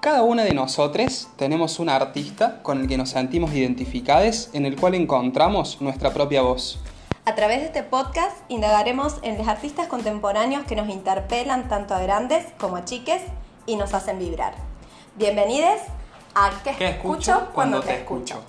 Cada una de nosotros tenemos un artista con el que nos sentimos identificados, en el cual encontramos nuestra propia voz. A través de este podcast indagaremos en los artistas contemporáneos que nos interpelan tanto a grandes como a chiques y nos hacen vibrar. Bienvenidos a ¿Qué, escucho cuando te escucho?